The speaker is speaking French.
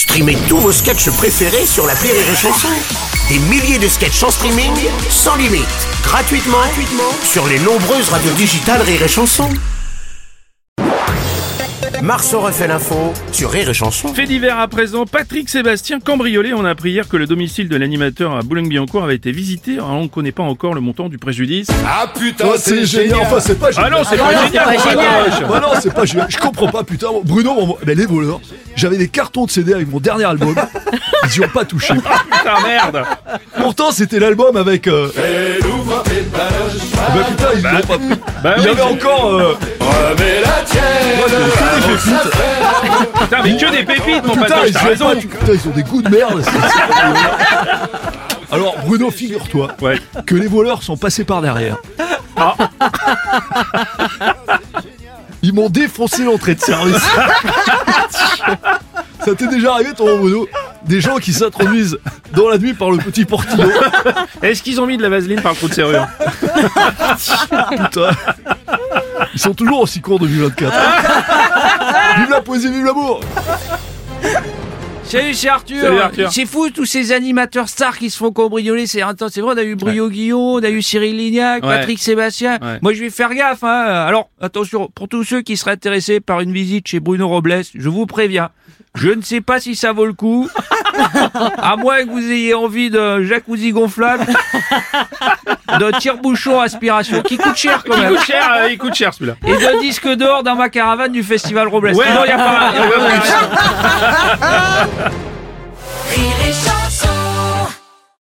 Streamez tous vos sketchs préférés sur la Rire et Chanson. Des milliers de sketchs en streaming, sans limite, gratuitement, gratuitement sur les nombreuses radios digitales Rire et Chanson. Marceau refait l'info sur Rire et Chanson. Fait divers à présent, Patrick Sébastien cambriolé. On a appris hier que le domicile de l'animateur à Boulogne-Billancourt avait été visité. Alors, on ne connaît pas encore le montant du préjudice. Ah putain, Oh, c'est génial. Enfin, c'est pas Ah génial. non, c'est pas génial. pas génial. vache. Bah non, c'est pas génial. Je comprends pas, putain. Bruno, on- mais les voleurs, j'avais des cartons de CD avec mon dernier album. Ils y ont pas touché. Putain, merde. Pourtant, c'était l'album avec. Euh... Bah putain, ils l'ont pas pris. Bah Il y oui, avait encore. Euh... remets la tienne. que des pépites. Putain, mais que des pépites, mon Putain, patron, ils, raison. pas- putain, ils ont des goûts de merde. Alors, Bruno, figure-toi Ouais. que les voleurs sont passés par derrière. Ah. Ils m'ont défoncé l'entrée de service. Ça t'est déjà arrivé, ton Bruno Des gens qui s'introduisent dans la nuit par le petit portillon. Est-ce qu'ils ont mis de la vaseline par le trou de serrure? Putain. Ils sont toujours aussi courts 2024. vive la poésie, vive l'amour Salut, c'est Arthur. Salut, Arthur. C'est fou tous ces animateurs stars qui se font cambrioler. C'est intense. C'est vrai, on a eu Brio Guillon, on a eu Cyril Lignac, Ouais. Patrick Sébastien. Ouais. Moi, je vais faire gaffe. Hein. Alors, attention, pour tous ceux qui seraient intéressés par une visite chez Bruno Robles, je vous préviens. Je ne sais pas si ça vaut le coup. À moins que vous ayez envie de jacuzzi gonflable, de tire-bouchon aspiration, qui coûte cher quand Il même, coûte cher, euh, il coûte cher celui-là. et de disque d'or dans ma caravane du festival Robles. Ouais. Il y a pas. Y a